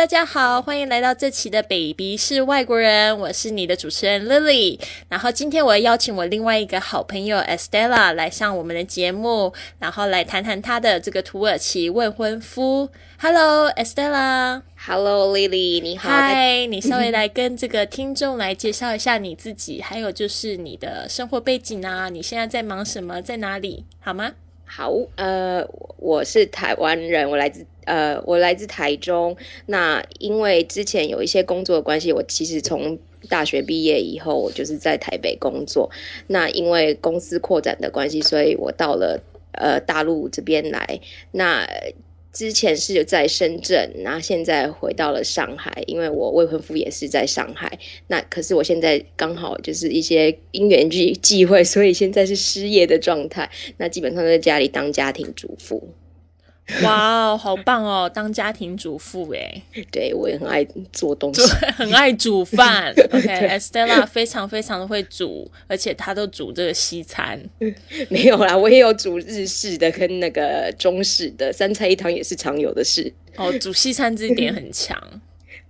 大家好，欢迎来到这期的 Baby 是外国人，我是你的主持人 Lily。然后今天我要邀请我另外一个好朋友 Estella 来上我们的节目，然后来谈谈她的这个土耳其未婚夫。Hello Estella。Hello Lily，你好。嗨，你稍微来跟这个听众来介绍一下你自己，还有就是你的生活背景啊，你现在在忙什么，在哪里，好吗？好，呃，我是台湾人，我来自呃，我来自台中。那因为之前有一些工作的关系，我其实从大学毕业以后，我就是在台北工作。那因为公司扩展的关系，所以我到了呃大陆这边来。那之前是有在深圳，然后现在回到了上海，因为我未婚夫也是在上海。那可是我现在刚好就是一些因缘际 际会，所以现在是失业的状态。那基本上在家里当家庭主妇。哇哦，好棒哦，当家庭主妇哎，对我也很爱做东西，很爱煮饭。OK，Estella 非常非常的会煮，而且她都煮这个西餐。没有啦，我也有煮日式的跟那个中式的，三菜一汤也是常有的事。哦，煮西餐这一点很强。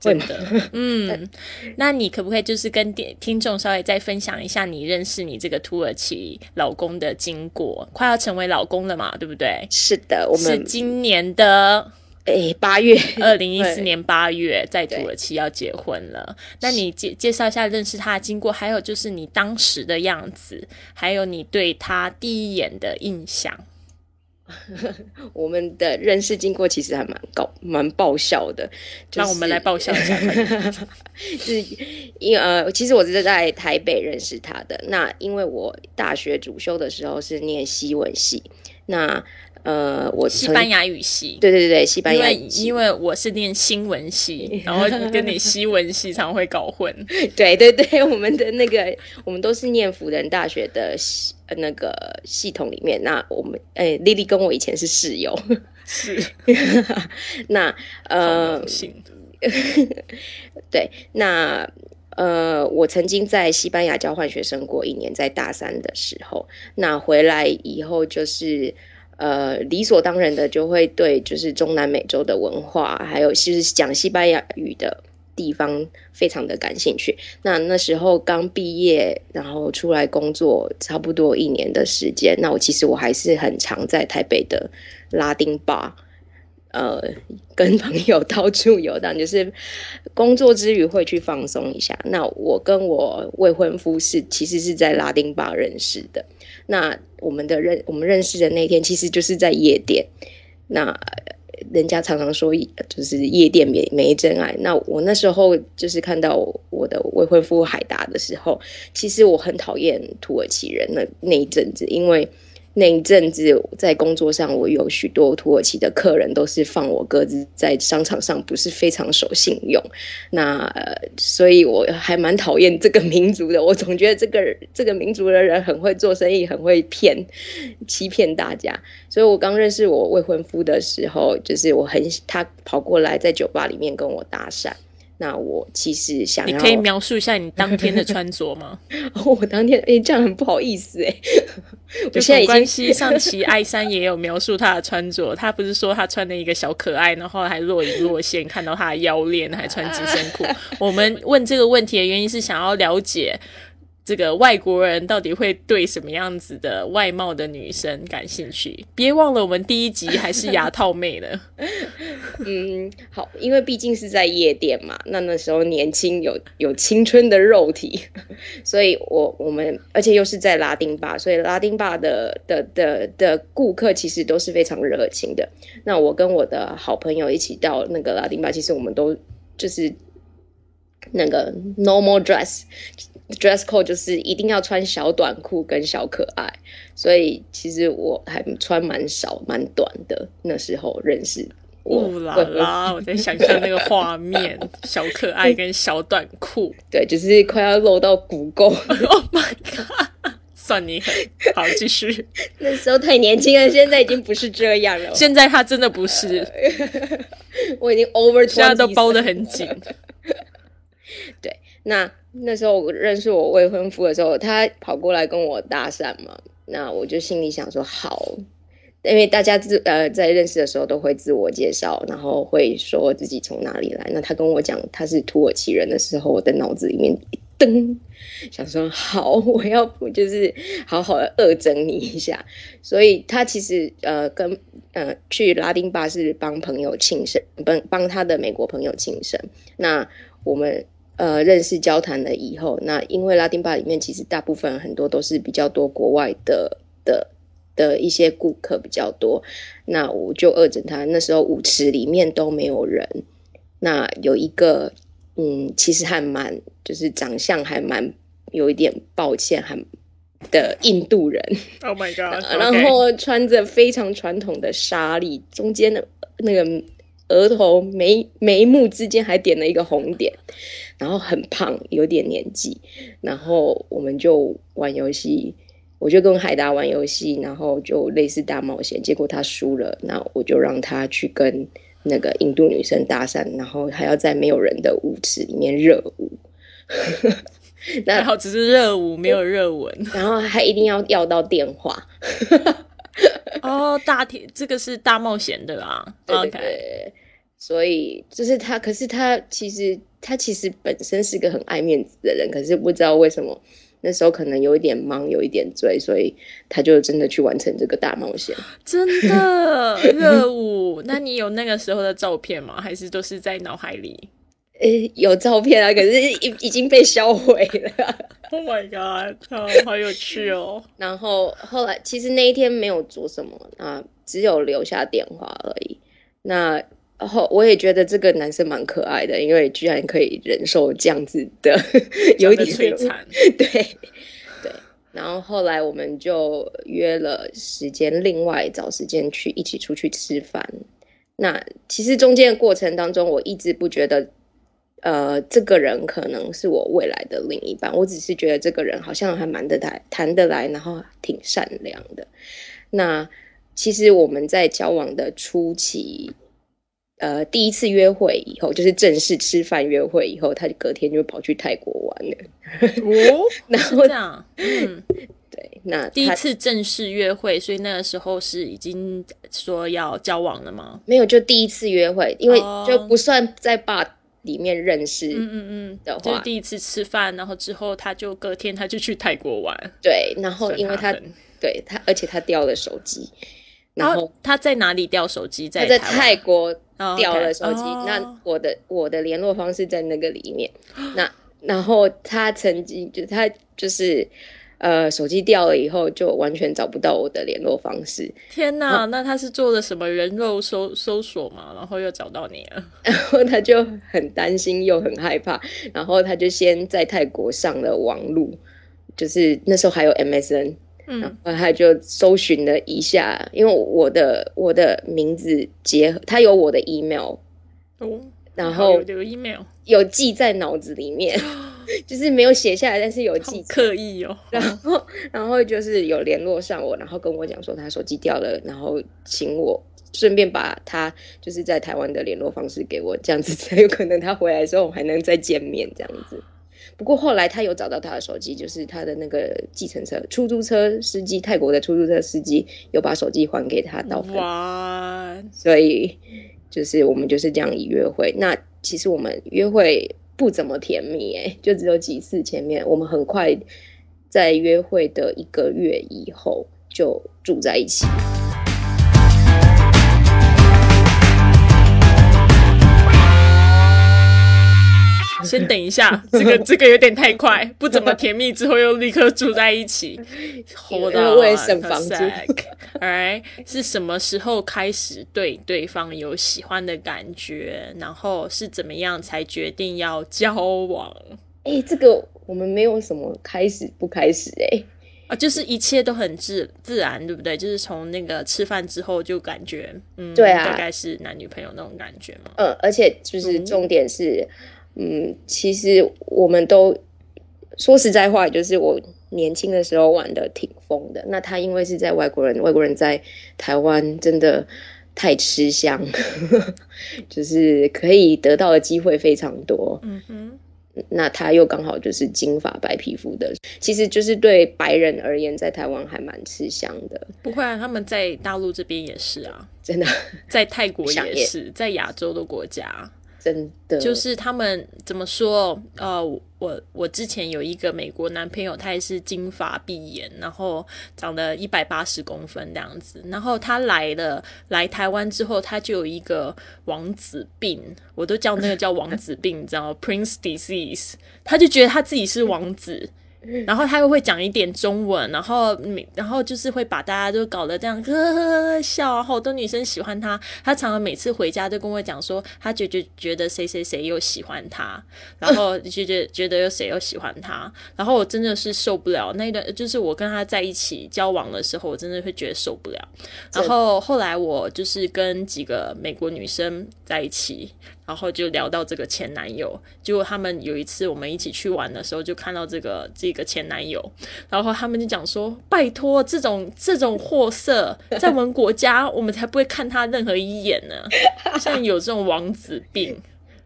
真的，嗯，那你可不可以就是跟听众稍微再分享一下你认识你这个土耳其老公的经过？快要成为老公了嘛，对不对？是的，我们是今年的诶八月，二零一四年八月在土耳其要结婚了。那你介介绍一下认识他的经过，还有就是你当时的样子，还有你对他第一眼的印象。我们的认识经过其实还蛮搞蛮爆笑的，让我们来爆笑一下。是因呃，其实我是在台北认识他的。那因为我大学主修的时候是念西文系，那呃，我西班牙语系，对对对，西班牙语系，因为我是念新闻系，然后跟你西文系常会搞混。对对对，我们的那个我们都是念辅仁大学的系那个系统里面。那我们哎，丽丽跟我以前是室友，是 那呃，对，那呃，我曾经在西班牙交换学生过一年，在大三的时候，那回来以后就是。呃，理所当然的就会对就是中南美洲的文化，还有就是讲西班牙语的地方非常的感兴趣。那那时候刚毕业，然后出来工作差不多一年的时间，那我其实我还是很常在台北的拉丁吧，呃，跟朋友到处游荡，就是工作之余会去放松一下。那我跟我未婚夫是其实是在拉丁吧认识的。那我们的认我们认识的那天，其实就是在夜店。那人家常常说，就是夜店没没真爱。那我那时候就是看到我的未婚夫海达的时候，其实我很讨厌土耳其人那那一阵子，因为那一阵子在工作上，我有许多土耳其的客人都是放我鸽子，在商场上不是非常守信用。那、呃、所以我还蛮讨厌这个民族的。我总觉得这个这个民族的人很会做生意，很会骗欺骗大家。所以我刚认识我未婚夫的时候，就是我很他跑过来在酒吧里面跟我搭讪。那我其实想要，你可以描述一下你当天的穿着吗？哦、我当天哎、欸，这样很不好意思哎、欸。我现在关系上期艾山也有描述他的穿着，他不是说他穿了一个小可爱，然后还若隐若现，看到他的腰链，还穿紧身裤。我们问这个问题的原因是想要了解。这个外国人到底会对什么样子的外貌的女生感兴趣？别忘了，我们第一集还是牙套妹呢。嗯，好，因为毕竟是在夜店嘛，那那时候年轻有有青春的肉体，所以我我们而且又是在拉丁吧，所以拉丁吧的的的的顾客其实都是非常热情的。那我跟我的好朋友一起到那个拉丁吧，其实我们都就是那个 normal dress。dress code 就是一定要穿小短裤跟小可爱，所以其实我还穿蛮少蛮短的。那时候认识我，啦啦，我在想象那个画面，小可爱跟小短裤，对，就是快要露到骨沟。Oh my god！算你狠，好，继续。那时候太年轻了，现在已经不是这样了。现在他真的不是，我已经 over，现在都包得很紧。对，那。那时候我认识我未婚夫的时候，他跑过来跟我搭讪嘛，那我就心里想说，好，因为大家自呃在认识的时候都会自我介绍，然后会说自己从哪里来。那他跟我讲他是土耳其人的时候，我的脑子里面一噔，想说好，我要不就是好好的恶整你一下。所以他其实呃跟呃去拉丁巴是帮朋友庆生，帮帮他的美国朋友庆生。那我们呃认识交谈了以后，那因为拉丁巴里面其实大部分很多都是比较多国外的的。的一些顾客比较多，那我就饿着他。那时候舞池里面都没有人，那有一个，嗯，其实还蛮，就是长相还蛮有一点抱歉，还的印度人。Oh my god！然后穿着非常传统的纱丽，中间的那个额头眉眉目之间还点了一个红点，然后很胖，有点年纪。然后我们就玩游戏。我就跟海达玩游戏，然后就类似大冒险，结果他输了，那我就让他去跟那个印度女生搭讪，然后还要在没有人的舞池里面热舞。那好，只是热舞，没有热吻，然后还一定要要到电话。哦，大铁，这个是大冒险的啦。OK，所以就是他，可是他其实他其实本身是个很爱面子的人，可是不知道为什么。那时候可能有一点忙，有一点醉，所以他就真的去完成这个大冒险。真的热舞？那你有那个时候的照片吗？还是都是在脑海里？诶，有照片啊，可是已已经被销毁了。Oh my god！好有趣哦。然后后来其实那一天没有做什么啊，只有留下电话而已。那。然后我也觉得这个男生蛮可爱的，因为居然可以忍受这样子的，有点摧残。对对，然后后来我们就约了时间，另外找时间去一起出去吃饭。那其实中间的过程当中，我一直不觉得，呃，这个人可能是我未来的另一半。我只是觉得这个人好像还蛮得来，谈得来，然后挺善良的。那其实我们在交往的初期。呃，第一次约会以后，就是正式吃饭约会以后，他就隔天就跑去泰国玩了。哦，然后这样，嗯，对，那第一次正式约会，所以那个时候是已经说要交往了吗？没有，就第一次约会，因为就不算在坝里面认识，嗯嗯嗯的话，就是第一次吃饭，然后之后他就隔天他就去泰国玩。对，然后因为他对他，而且他掉了手机。然后他在哪里掉手机？在泰国掉了手机。那我的我的联络方式在那个里面。那然后他曾经就他就是呃手机掉了以后就完全找不到我的联络方式。天哪！那他是做了什么人肉搜搜索嘛？然后又找到你了。然后他就很担心又很害怕。然后他就先在泰国上了网路，就是那时候还有 MSN。嗯，然后他就搜寻了一下，因为我的我的名字结合，他有我的 email，哦，然后有 email 有记在脑子里面，就是没有写下来，但是有记刻意哦。然后然后就是有联络上我，然后跟我讲说他手机掉了，然后请我顺便把他就是在台湾的联络方式给我，这样子才有可能他回来的时候还能再见面这样子。不过后来他有找到他的手机，就是他的那个计程车、出租车司机，泰国的出租车司机有把手机还给他到哇，所以就是我们就是这样以约会。那其实我们约会不怎么甜蜜，哎，就只有几次前面，我们很快在约会的一个月以后就住在一起。先等一下，这个这个有点太快，不怎么甜蜜，之后又立刻住在一起，活到为省房租。哎，是什么时候开始对对方有喜欢的感觉？然后是怎么样才决定要交往？哎，这个我们没有什么开始不开始哎，啊，就是一切都很自自然，对不对？就是从那个吃饭之后就感觉，嗯，对啊，大概是男女朋友那种感觉嘛。嗯，而且就是重点是。嗯，其实我们都说实在话，就是我年轻的时候玩的挺疯的。那他因为是在外国人，外国人在台湾真的太吃香，就是可以得到的机会非常多。嗯哼，那他又刚好就是金发白皮肤的，其实就是对白人而言，在台湾还蛮吃香的。不会啊，他们在大陆这边也是啊，真的，在泰国 也是，在亚洲的国家。真的，就是他们怎么说？呃，我我之前有一个美国男朋友，他也是金发碧眼，然后长得一百八十公分这样子。然后他来了来台湾之后，他就有一个王子病，我都叫那个叫王子病，你知道吗 Prince Disease。他就觉得他自己是王子。然后他又会讲一点中文，然后然后就是会把大家都搞得这样呵呵呵笑啊，好多女生喜欢他。他常常每次回家都跟我讲说，他觉觉觉得谁谁谁又喜欢他，然后觉得觉得有谁又喜欢他。然后我真的是受不了那一段，就是我跟他在一起交往的时候，我真的会觉得受不了。然后后来我就是跟几个美国女生在一起。然后就聊到这个前男友，结果他们有一次我们一起去玩的时候，就看到这个这个前男友，然后他们就讲说：“拜托，这种这种货色，在我们国家，我们才不会看他任何一眼呢。像有这种王子病。”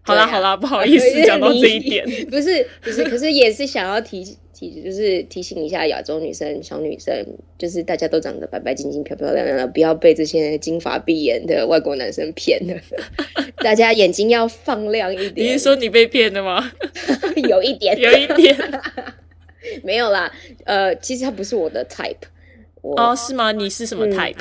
好啦好啦，不好意思讲到这一点，不是不是，可是也是想要提。就是提醒一下亚洲女生、小女生，就是大家都长得白白净净、漂漂亮亮的，不要被这些金发碧眼的外国男生骗了。大家眼睛要放亮一点。你是说你被骗了吗？有一点，有一点，没有啦。呃，其实他不是我的 type。哦，是吗？你是什么 type？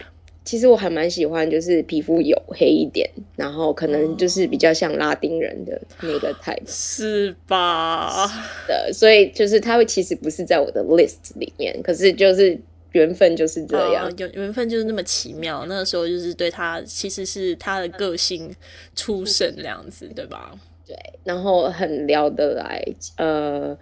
其实我还蛮喜欢，就是皮肤黝黑一点，然后可能就是比较像拉丁人的那个 type，是吧？的，所以就是他会其实不是在我的 list 里面，可是就是缘分就是这样，有缘分就是那么奇妙。那个时候就是对他，其实是他的个性出身这样子，对吧？对，然后很聊得来，呃。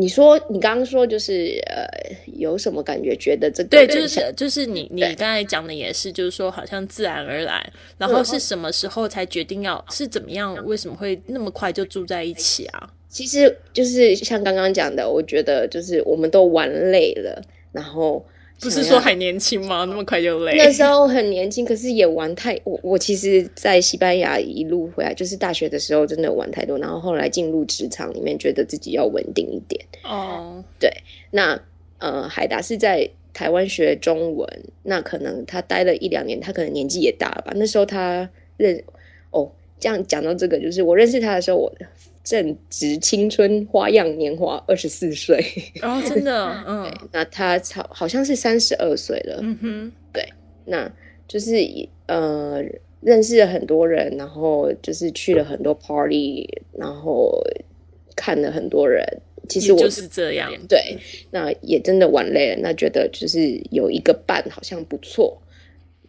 你说，你刚刚说就是呃，有什么感觉？觉得这个对，就是就是你你刚才讲的也是，就是说好像自然而然，然后是什么时候才决定要是怎么样？为什么会那么快就住在一起啊？其实就是像刚刚讲的，我觉得就是我们都玩累了，然后。不是说还年轻吗？那么快就累？那时候很年轻，可是也玩太我我其实，在西班牙一路回来，就是大学的时候真的玩太多，然后后来进入职场里面，觉得自己要稳定一点。哦，对，那呃，海达是在台湾学中文，那可能他待了一两年，他可能年纪也大了吧？那时候他认哦，这样讲到这个，就是我认识他的时候，我。正值青春，花样年华，二十四岁。哦，真的，嗯，那他好好像是三十二岁了。嗯哼，对，那就是呃，认识了很多人，然后就是去了很多 party，然后看了很多人。其实我就是这样，对，那也真的玩累了。那觉得就是有一个伴好像不错，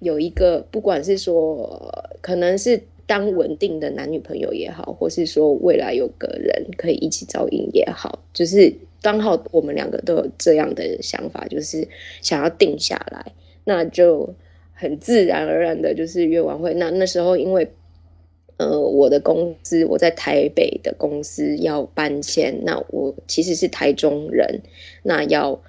有一个不管是说可能是。当稳定的男女朋友也好，或是说未来有个人可以一起照应也好，就是刚好我们两个都有这样的想法，就是想要定下来，那就很自然而然的就是约完会。那那时候因为呃我的公司我在台北的公司要搬迁，那我其实是台中人，那要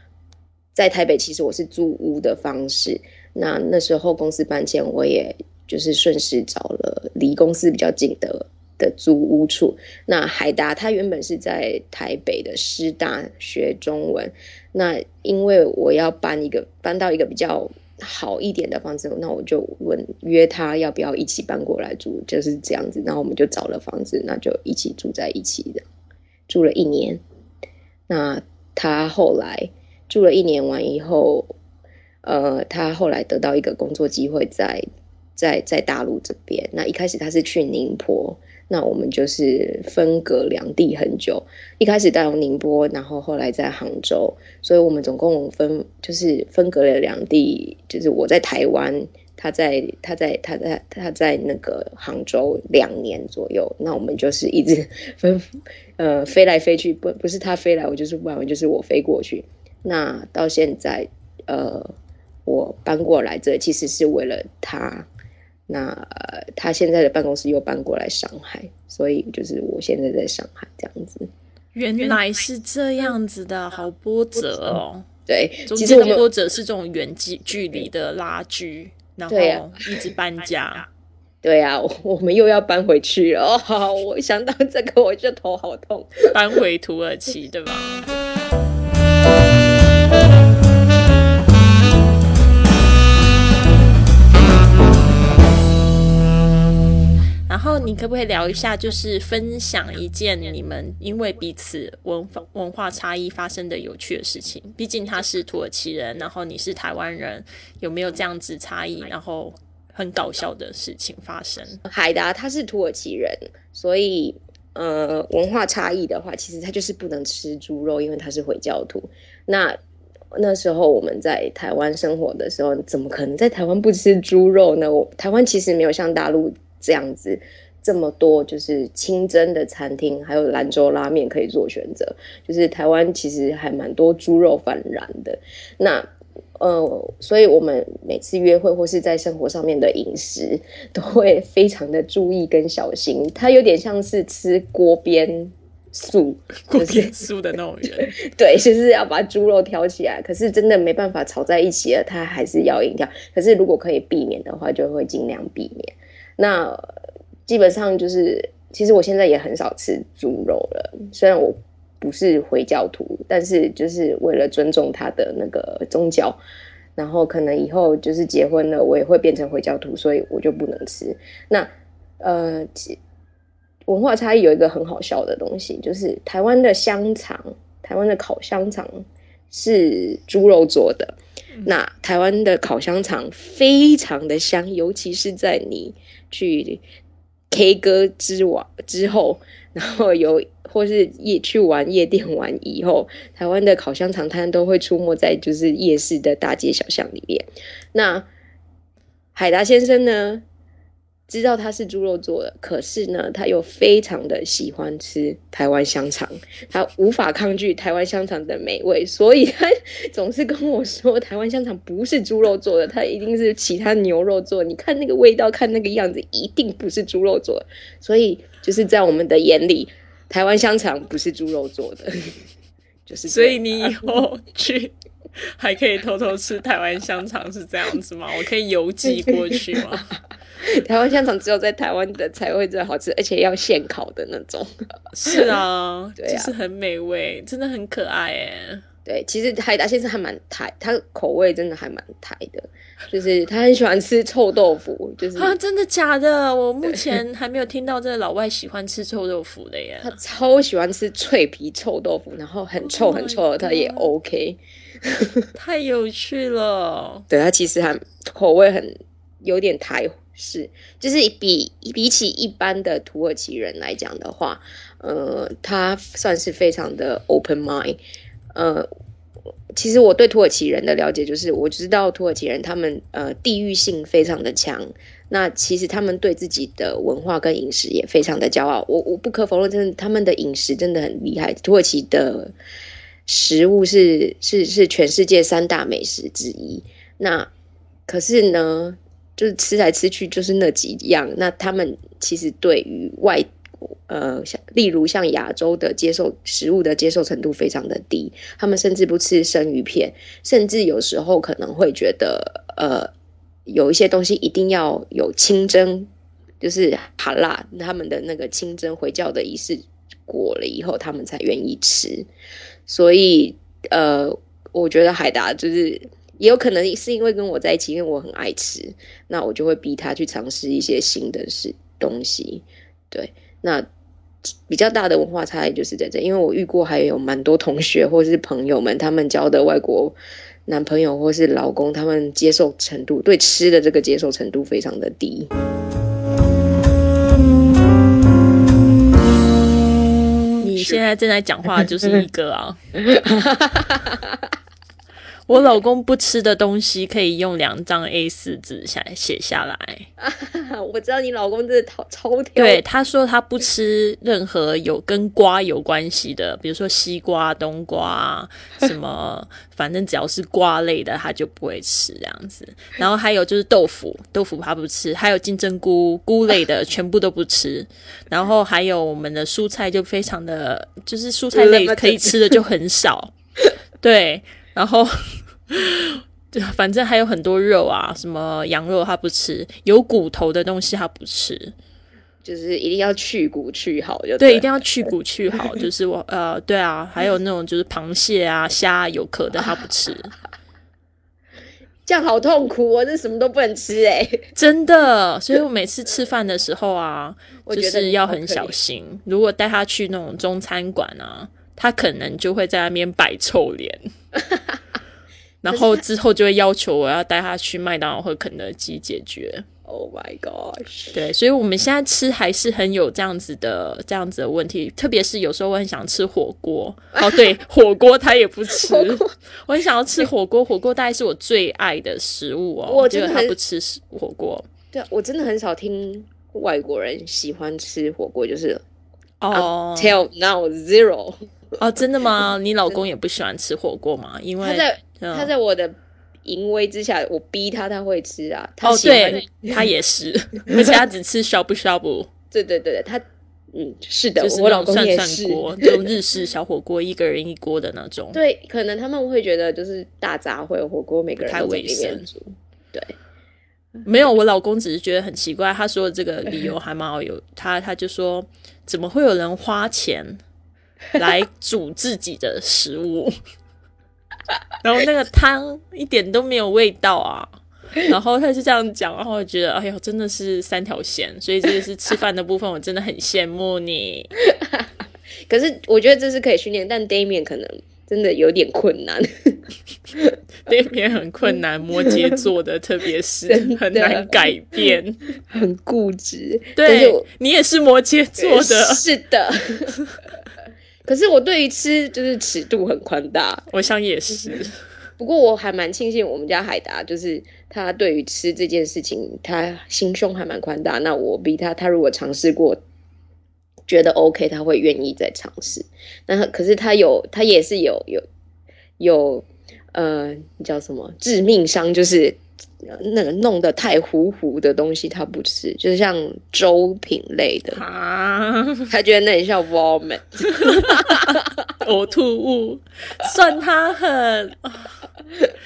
在台北其实我是租屋的方式，那那时候公司搬迁我也。就是顺势找了离公司比较近的的租屋处。那海达他原本是在台北的师大学中文，那因为我要搬一个搬到一个比较好一点的房子，那我就问约他要不要一起搬过来住，就是这样子。然后我们就找了房子，那就一起住在一起的，住了一年。那他后来住了一年完以后，呃，他后来得到一个工作机会在。在在大陆这边，那一开始他是去宁波，那我们就是分隔两地很久。一开始到宁波，然后后来在杭州，所以我们总共分就是分隔了两地，就是我在台湾，他在他在他在他在那个杭州两年左右。那我们就是一直 分呃飞来飞去，不不是他飞来，我就是不然就是我飞过去。那到现在呃，我搬过来这其实是为了他。那他现在的办公室又搬过来上海，所以就是我现在在上海这样子。原来是这样子的，好波折哦。对，其实波折是这种远距距离的拉锯，然后一直搬家。对啊，我们又要搬回去。哦，我想到这个我就头好痛。搬回土耳其，对吧？然后你可不可以聊一下，就是分享一件你们因为彼此文化文化差异发生的有趣的事情？毕竟他是土耳其人，然后你是台湾人，有没有这样子差异？然后。很搞笑的事情发生。海达他是土耳其人，所以呃，文化差异的话，其实他就是不能吃猪肉，因为他是回教徒。那那时候我们在台湾生活的时候，怎么可能在台湾不吃猪肉呢？我台湾其实没有像大陆这样子这么多，就是清真的餐厅，还有兰州拉面可以做选择。就是台湾其实还蛮多猪肉泛滥的。那呃，所以我们每次约会或是在生活上面的饮食，都会非常的注意跟小心。它有点像是吃锅边素，锅边素的那种人。对，就是要把猪肉挑起来。可是真的没办法炒在一起了，它还是要硬挑。可是如果可以避免的话，就会尽量避免。那基本上就是，其实我现在也很少吃猪肉了，虽然我。不是回教徒，但是就是为了尊重他的那个宗教，然后可能以后就是结婚了，我也会变成回教徒，所以我就不能吃。那呃，文化差异有一个很好笑的东西，就是台湾的香肠，台湾的烤香肠是猪肉做的。那台湾的烤香肠非常的香，尤其是在你去 K 歌之王之后，然后有。或是夜去玩夜店玩以后，台湾的烤香肠摊都会出没在就是夜市的大街小巷里面。那海达先生呢，知道它是猪肉做的，可是呢，他又非常的喜欢吃台湾香肠，他无法抗拒台湾香肠的美味，所以他 总是跟我说，台湾香肠不是猪肉做的，它一定是其他牛肉做的。你看那个味道，看那个样子，一定不是猪肉做的。所以就是在我们的眼里。台湾香肠不是猪肉做的，就是所以你以后去还可以偷偷吃台湾香肠是这样子吗？我可以邮寄 过去吗？台湾香肠只有在台湾的才会最好吃，而且要现烤的那种。是啊，对啊，是很美味，真的很可爱哎。对，其实海达先生还蛮台，他口味真的还蛮台的。就是他很喜欢吃臭豆腐，就是啊，真的假的？我目前还没有听到这个老外喜欢吃臭豆腐的耶。他超喜欢吃脆皮臭豆腐，然后很臭很臭的，他也 OK。太有趣了。对他其实还口味很有点台式，就是比比起一般的土耳其人来讲的话，呃，他算是非常的 open mind，呃。其实我对土耳其人的了解就是，我知道土耳其人他们呃地域性非常的强，那其实他们对自己的文化跟饮食也非常的骄傲。我我不可否认，真的他们的饮食真的很厉害。土耳其的食物是是是全世界三大美食之一。那可是呢，就是吃来吃去就是那几样。那他们其实对于外呃，例如像亚洲的接受食物的接受程度非常的低，他们甚至不吃生鱼片，甚至有时候可能会觉得，呃，有一些东西一定要有清真，就是哈辣，他们的那个清真回教的仪式过了以后，他们才愿意吃。所以，呃，我觉得海达就是也有可能是因为跟我在一起，因为我很爱吃，那我就会逼他去尝试一些新的事东西，对。那比较大的文化差异就是在这，因为我遇过还有蛮多同学或是朋友们，他们交的外国男朋友或是老公，他们接受程度对吃的这个接受程度非常的低。你现在正在讲话就是一个啊。我老公不吃的东西可以用两张 A 四纸下写下来。我知道你老公真的超超挑。对，他说他不吃任何有跟瓜有关系的，比如说西瓜、冬瓜什么，反正只要是瓜类的，他就不会吃这样子。然后还有就是豆腐，豆腐他不吃，还有金针菇菇类的全部都不吃。然后还有我们的蔬菜就非常的，就是蔬菜类可以吃的就很少。对。然后 对反正还有很多肉啊，什么羊肉他不吃，有骨头的东西他不吃。就是一定要去骨去好，就对，一定要去骨去好。就是我呃，对啊，还有那种就是螃蟹啊、虾有壳的他不吃，这样好痛苦哦，这什么都不能吃哎，真的。所以我每次吃饭的时候啊，就是要很小心。如果带他去那种中餐馆啊，他可能就会在那边摆臭脸，然后之后就会要求我要带他去麦当劳或肯德基解决。Oh my gosh！对，所以我们现在吃还是很有这样子的这样子的问题，特别是有时候我很想吃火锅，哦，对，火锅他也不吃，我很想要吃火锅，火锅大概是我最爱的食物哦，我觉得他不吃火锅对啊，我真的很少听外国人喜欢吃火锅，就是哦 tell now zero。哦，真的吗？你老公也不喜欢吃火锅吗？因为他在嗯他在我的淫威之下，我逼他，他会吃啊。他哦，对，他也是，而且他只吃 shabu shabu，对对对对，他嗯是的，就是我老公也是。就日式小火锅，一个人一锅的那种。对，可能他们会觉得就是大杂烩火锅，每个人都在里面。对，没有，我老公只是觉得很奇怪，他说的这个理由还蛮好有，他他就说怎么会有人花钱 来煮自己的食物，然后那个汤一点都没有味道啊。然后他就这样讲，然后我觉得，哎呦，真的是三条线，所以这个是吃饭的部分，我真的很羡慕你。可是我觉得这是可以训练，但 Damian 可能真的有点困难。Damian 很困难，摩羯座的特别是很难改变。很固执。对你也是摩羯座的，是的。可是我对于吃就是尺度很宽大，我想也是。不过我还蛮庆幸我们家海达，就是他对于吃这件事情，他心胸还蛮宽大。那我逼他，他如果尝试过，觉得 OK，他会愿意再尝试。那可是他有，他也是有有有呃，叫什么致命伤，就是呃那个弄得太糊糊的东西他不吃，就是像粥品类的，啊，他觉得那里像 vomit。呕吐物，算他狠，啊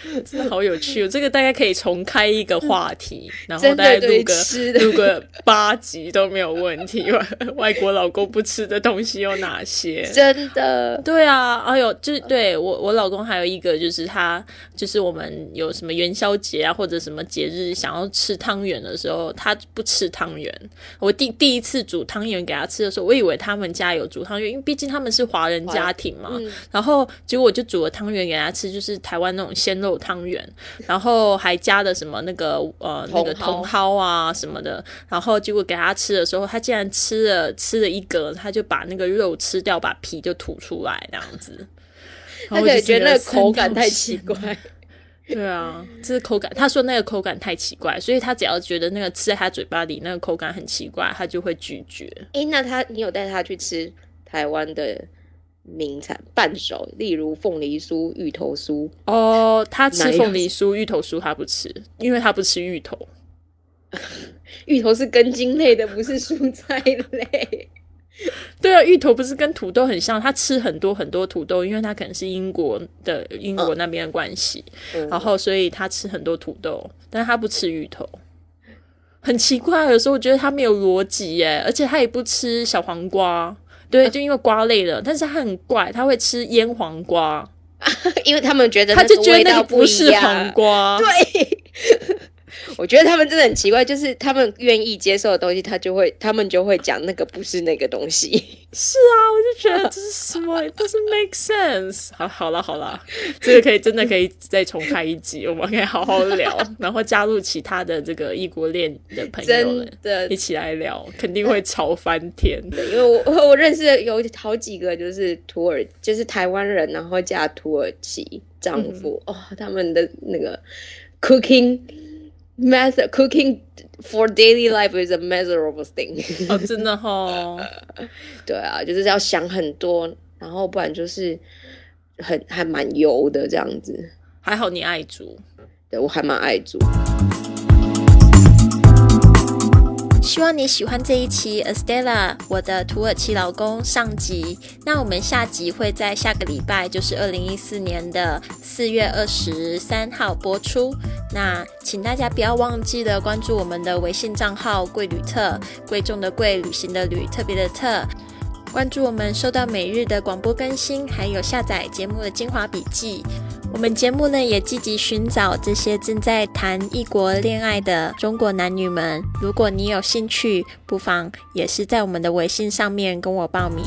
真的好有趣哦！这个大概可以重开一个话题，然后大概录个录个八集都没有问题。外 外国老公不吃的东西有哪些？真的，对啊，哎呦，就是对我我老公还有一个就是他就是我们有什么元宵节啊或者什么节日想要吃汤圆的时候，他不吃汤圆。我第第一次煮汤圆给他吃的时候，我以为他们家有煮汤圆，因为毕竟他们是华人家庭嘛。嗯然后结果我就煮了汤圆给他吃，就是台湾那种鲜肉汤圆，然后还加了什么那个呃那个茼蒿啊什么的，然后结果给他吃的时候，他竟然吃了吃了一个，他就把那个肉吃掉，把皮就吐出来这样子。然他后我就可能觉得那个口感太奇怪。对啊，这是口感。他说那个口感太奇怪，所以他只要觉得那个吃在他嘴巴里那个口感很奇怪，他就会拒绝。诶，那他你有带他去吃台湾的名产伴手，例如凤梨酥、芋头酥？哦，他吃凤梨酥、芋头酥他不吃，因为他不吃芋头。芋头是根茎类的，不是蔬菜类。对啊，芋头不是跟土豆很像？他吃很多很多土豆，因为他可能是英国的英国那边的关系，嗯然后所以他吃很多土豆，但是他不吃芋头。很奇怪，有时候我觉得他没有逻辑耶，而且他也不吃小黄瓜，对，就因为瓜类的，但是他很怪，他会吃腌黄瓜，因为他们觉得他就觉得那个不是黄瓜，对，我觉得他们真的很奇怪，就是他们愿意接受的东西，他就会他们就会讲那个不是那个东西。是啊，我就觉得这是什么，it doesn't make sense 好。好了好了，这个可以真的可以再重开一集，我们可以好好聊，然后加入其他的这个异国恋的朋友真们的一，起来聊，肯定会吵翻天。因为我 我认识有好几个就是土耳，就是台湾人，然后嫁土耳其丈夫，哦，他们的那个 cooking method cooking for daily life is a miserable thing。哦，真的哦，对啊，就是要想很多，然后不然就是很还蛮油的这样子。还好你爱煮。对我还蛮爱煮。希望你喜欢这一期《Estella 我的土耳其老公》上集。那我们下集会在下个礼拜，就是二零一四年的四月二十三号播出。那请大家不要忘记了关注我们的微信账号“贵旅特”，贵重的贵，旅行的旅，特别的特。关注我们，收到每日的广播更新，还有下载节目的精华笔记。我们节目呢也积极寻找这些正在谈异国恋爱的中国男女们。如果你有兴趣，不妨也是在我们的微信上面跟我报名。